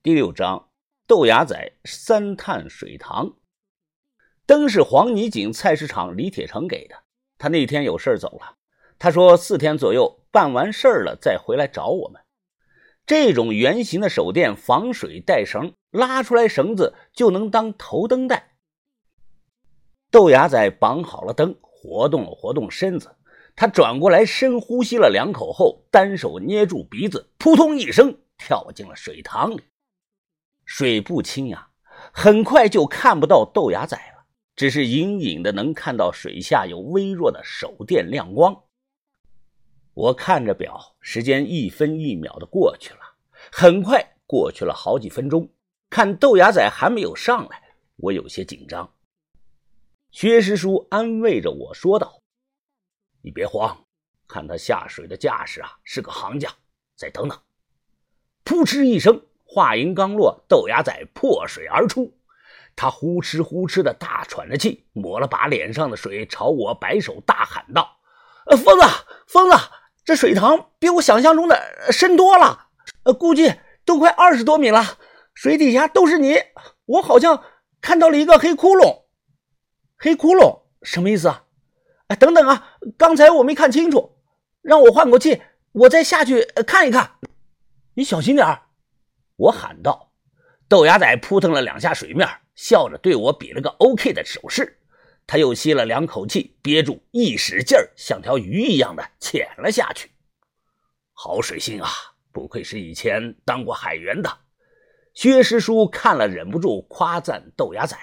第六章，豆芽仔三探水塘。灯是黄泥井菜市场李铁成给的，他那天有事走了。他说四天左右办完事儿了再回来找我们。这种圆形的手电防水带绳，拉出来绳子就能当头灯带。豆芽仔绑好了灯，活动了活动身子，他转过来深呼吸了两口后，单手捏住鼻子，扑通一声跳进了水塘里。水不清呀，很快就看不到豆芽仔了，只是隐隐的能看到水下有微弱的手电亮光。我看着表，时间一分一秒的过去了，很快过去了好几分钟，看豆芽仔还没有上来，我有些紧张。薛师叔安慰着我说道：“你别慌，看他下水的架势啊，是个行家，再等等。”扑哧一声。话音刚落，豆芽仔破水而出，他呼哧呼哧的大喘着气，抹了把脸上的水，朝我摆手大喊道：“呃，疯子，疯子，这水塘比我想象中的深多了，呃，估计都快二十多米了，水底下都是泥，我好像看到了一个黑窟窿。黑窟窿什么意思啊？哎，等等啊，刚才我没看清楚，让我换口气，我再下去看一看。你小心点儿。”我喊道：“豆芽仔扑腾了两下水面，笑着对我比了个 OK 的手势。他又吸了两口气，憋住，一使劲儿，像条鱼一样的潜了下去。好水性啊，不愧是以前当过海员的。”薛师叔看了，忍不住夸赞豆芽仔。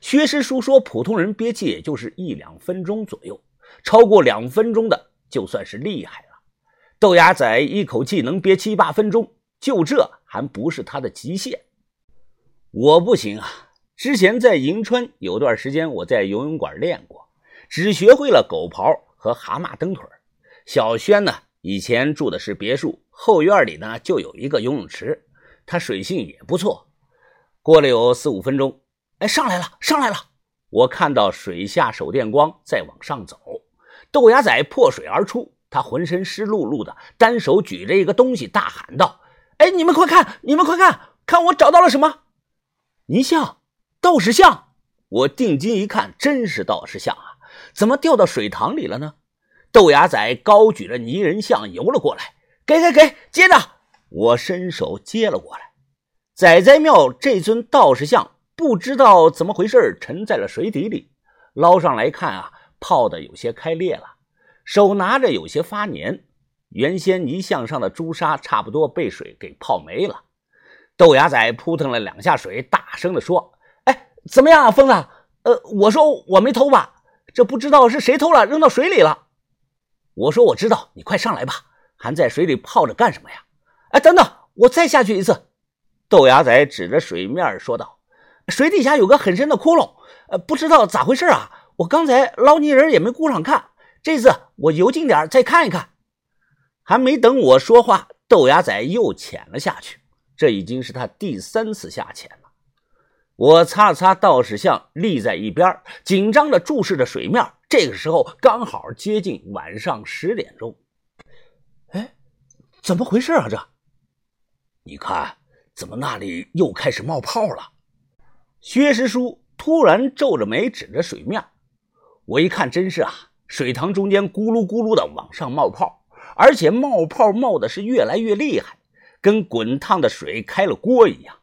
薛师叔说：“普通人憋气也就是一两分钟左右，超过两分钟的就算是厉害了。豆芽仔一口气能憋七八分钟。”就这还不是他的极限，我不行啊！之前在银川有段时间，我在游泳馆练过，只学会了狗刨和蛤蟆蹬腿。小轩呢，以前住的是别墅，后院里呢就有一个游泳池，他水性也不错。过了有四五分钟，哎，上来了，上来了！我看到水下手电光在往上走，豆芽仔破水而出，他浑身湿漉漉的，单手举着一个东西，大喊道。哎，你们快看！你们快看！看我找到了什么？泥像，道士像！我定睛一看，真是道士像啊！怎么掉到水塘里了呢？豆芽仔高举着泥人像游了过来，给给给，接着！我伸手接了过来。仔仔庙这尊道士像不知道怎么回事，沉在了水底里。捞上来看啊，泡的有些开裂了，手拿着有些发黏。原先泥像上的朱砂差不多被水给泡没了，豆芽仔扑腾了两下水，大声地说：“哎，怎么样啊，疯子？呃，我说我没偷吧？这不知道是谁偷了，扔到水里了。”我说：“我知道，你快上来吧，还在水里泡着干什么呀？”哎，等等，我再下去一次。豆芽仔指着水面说道：“水底下有个很深的窟窿，呃，不知道咋回事啊。我刚才捞泥人也没顾上看，这次我游近点再看一看。”还没等我说话，豆芽仔又潜了下去。这已经是他第三次下潜了。我擦了擦道士像，立在一边，紧张地注视着水面。这个时候刚好接近晚上十点钟。哎，怎么回事啊？这，你看，怎么那里又开始冒泡了？薛师叔突然皱着眉指着水面。我一看，真是啊，水塘中间咕噜咕噜的往上冒泡。而且冒泡冒的是越来越厉害，跟滚烫的水开了锅一样。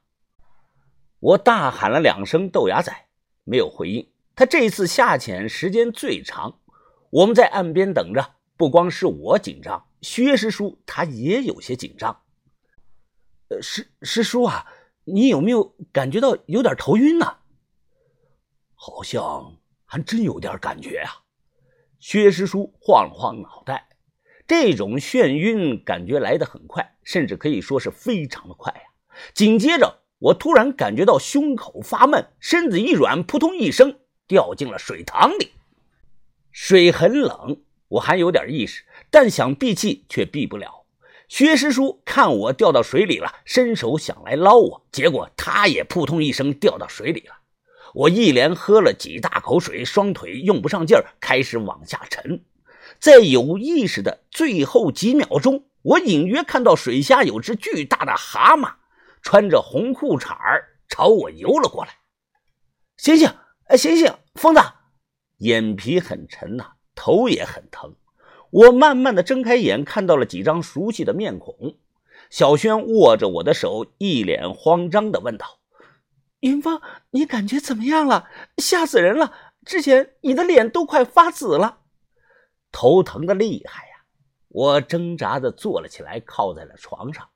我大喊了两声“豆芽仔”，没有回应。他这次下潜时间最长，我们在岸边等着。不光是我紧张，薛师叔他也有些紧张。呃，师师叔啊，你有没有感觉到有点头晕呢？好像还真有点感觉啊。薛师叔晃了晃脑袋。这种眩晕感觉来得很快，甚至可以说是非常的快呀。紧接着，我突然感觉到胸口发闷，身子一软，扑通一声掉进了水塘里。水很冷，我还有点意识，但想闭气却闭不了。薛师叔看我掉到水里了，伸手想来捞我，结果他也扑通一声掉到水里了。我一连喝了几大口水，双腿用不上劲儿，开始往下沉。在有意识的最后几秒钟，我隐约看到水下有只巨大的蛤蟆，穿着红裤衩朝我游了过来。醒醒，哎，醒醒，疯子！眼皮很沉呐，头也很疼。我慢慢的睁开眼，看到了几张熟悉的面孔。小轩握着我的手，一脸慌张的问道：“云峰，你感觉怎么样了？吓死人了！之前你的脸都快发紫了，头疼的厉害呀！”我挣扎着坐了起来，靠在了床上。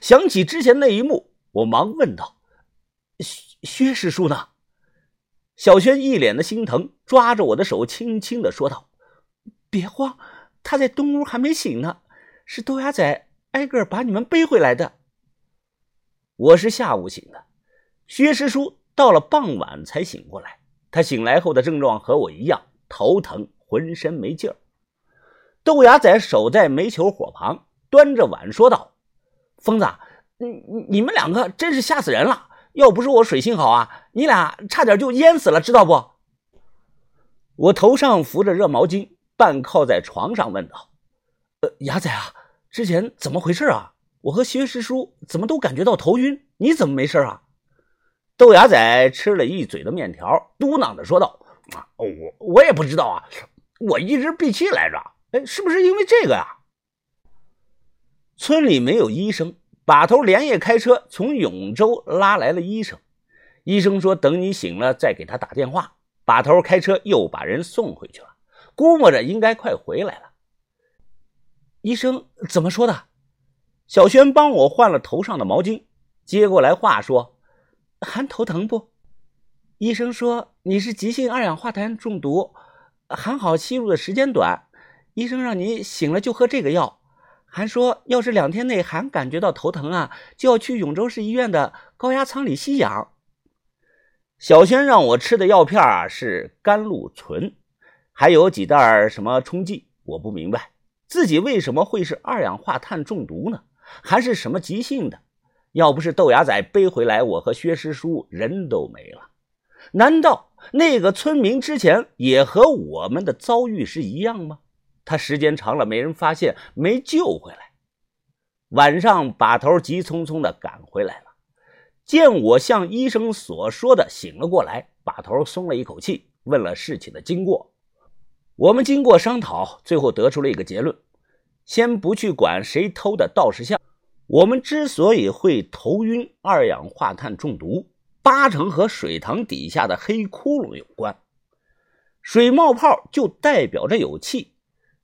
想起之前那一幕，我忙问道：“薛薛师叔呢？”小轩一脸的心疼，抓着我的手，轻轻的说道：“别慌，他在东屋还没醒呢，是豆芽仔挨个把你们背回来的。我是下午醒的，薛师叔到了傍晚才醒过来。他醒来后的症状和我一样，头疼，浑身没劲儿。豆芽仔守在煤球火旁，端着碗说道：“疯子，你你们两个真是吓死人了！”要不是我水性好啊，你俩差点就淹死了，知道不？我头上扶着热毛巾，半靠在床上，问道：“呃，牙仔啊，之前怎么回事啊？我和薛师叔怎么都感觉到头晕，你怎么没事啊？”豆芽仔吃了一嘴的面条，嘟囔着说道：“啊，我我也不知道啊，我一直闭气来着，哎，是不是因为这个呀？”村里没有医生。把头连夜开车从永州拉来了医生，医生说等你醒了再给他打电话。把头开车又把人送回去了，估摸着应该快回来了。医生怎么说的？小轩帮我换了头上的毛巾，接过来话说：“还头疼不？”医生说你是急性二氧化碳中毒，还好吸入的时间短。医生让你醒了就喝这个药。还说，要是两天内还感觉到头疼啊，就要去永州市医院的高压舱里吸氧。小轩让我吃的药片啊是甘露醇，还有几袋什么冲剂，我不明白自己为什么会是二氧化碳中毒呢？还是什么急性的？要不是豆芽仔背回来，我和薛师叔人都没了。难道那个村民之前也和我们的遭遇是一样吗？他时间长了没人发现，没救回来。晚上把头急匆匆的赶回来了，见我像医生所说的醒了过来，把头松了一口气，问了事情的经过。我们经过商讨，最后得出了一个结论：先不去管谁偷的道士像，我们之所以会头晕、二氧化碳中毒，八成和水塘底下的黑窟窿有关。水冒泡就代表着有气。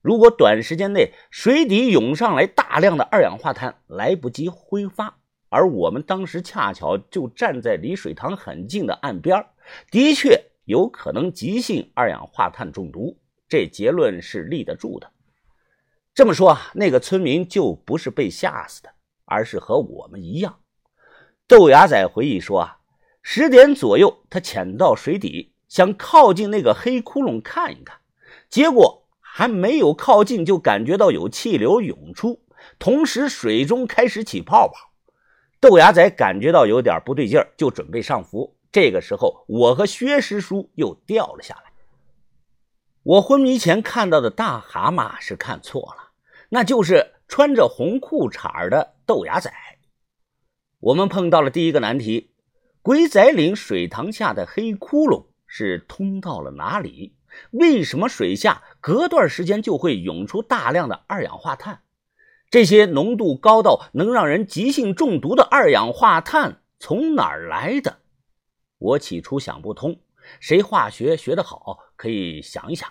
如果短时间内水底涌上来大量的二氧化碳，来不及挥发，而我们当时恰巧就站在离水塘很近的岸边，的确有可能急性二氧化碳中毒。这结论是立得住的。这么说啊，那个村民就不是被吓死的，而是和我们一样。豆芽仔回忆说啊，十点左右他潜到水底，想靠近那个黑窟窿看一看，结果。还没有靠近，就感觉到有气流涌出，同时水中开始起泡泡。豆芽仔感觉到有点不对劲儿，就准备上浮。这个时候，我和薛师叔又掉了下来。我昏迷前看到的大蛤蟆是看错了，那就是穿着红裤衩的豆芽仔。我们碰到了第一个难题：鬼仔岭水塘下的黑窟窿是通到了哪里？为什么水下隔段时间就会涌出大量的二氧化碳？这些浓度高到能让人急性中毒的二氧化碳从哪儿来的？我起初想不通。谁化学学得好，可以想一想。